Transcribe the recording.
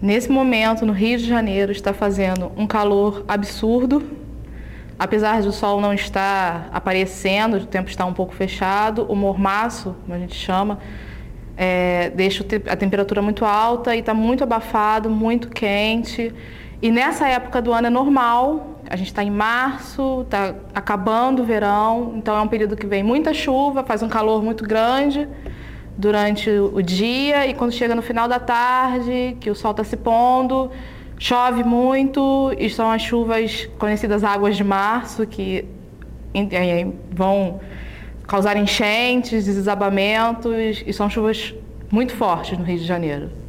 Nesse momento, no Rio de Janeiro, está fazendo um calor absurdo. Apesar do sol não estar aparecendo, o tempo está um pouco fechado, o mormaço, como a gente chama, é, deixa a temperatura muito alta e está muito abafado, muito quente. E nessa época do ano é normal, a gente está em março, está acabando o verão, então é um período que vem muita chuva, faz um calor muito grande durante o dia e quando chega no final da tarde, que o sol está se pondo, chove muito e são as chuvas conhecidas águas de março que vão causar enchentes, desabamentos e são chuvas muito fortes no Rio de Janeiro.